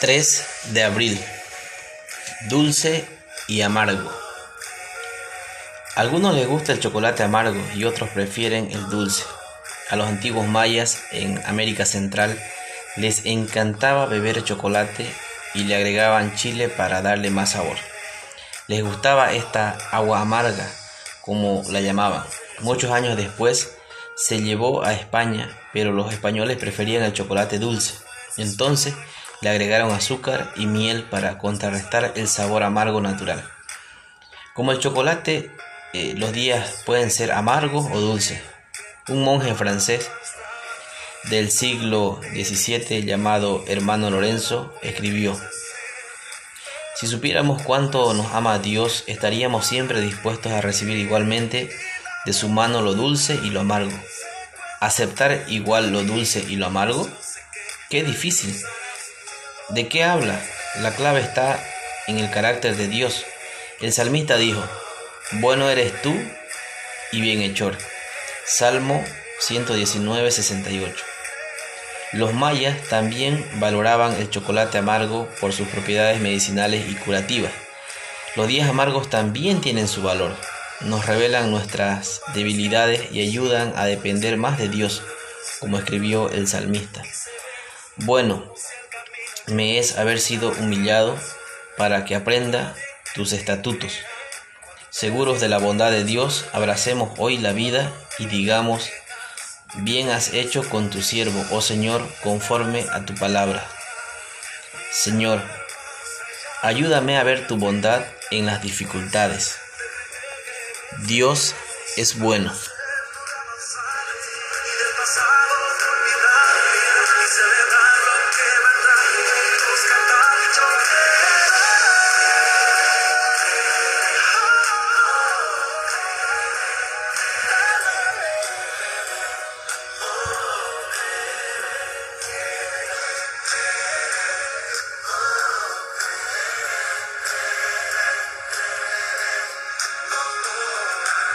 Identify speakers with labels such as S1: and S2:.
S1: 3 de abril. Dulce y amargo. A algunos les gusta el chocolate amargo y otros prefieren el dulce. A los antiguos mayas en América Central les encantaba beber chocolate y le agregaban chile para darle más sabor. Les gustaba esta agua amarga, como la llamaban. Muchos años después se llevó a España, pero los españoles preferían el chocolate dulce. Entonces le agregaron azúcar y miel para contrarrestar el sabor amargo natural. Como el chocolate, eh, los días pueden ser amargos o dulces. Un monje francés del siglo XVII llamado Hermano Lorenzo escribió, Si supiéramos cuánto nos ama Dios, estaríamos siempre dispuestos a recibir igualmente de su mano lo dulce y lo amargo. ¿Aceptar igual lo dulce y lo amargo? Qué difícil. ¿De qué habla? La clave está en el carácter de Dios. El salmista dijo, bueno eres tú y bienhechor. Salmo 119, 68. Los mayas también valoraban el chocolate amargo por sus propiedades medicinales y curativas. Los días amargos también tienen su valor. Nos revelan nuestras debilidades y ayudan a depender más de Dios, como escribió el salmista. Bueno, me es haber sido humillado para que aprenda tus estatutos. Seguros de la bondad de Dios, abracemos hoy la vida y digamos, bien has hecho con tu siervo, oh Señor, conforme a tu palabra. Señor, ayúdame a ver tu bondad en las dificultades. Dios es bueno.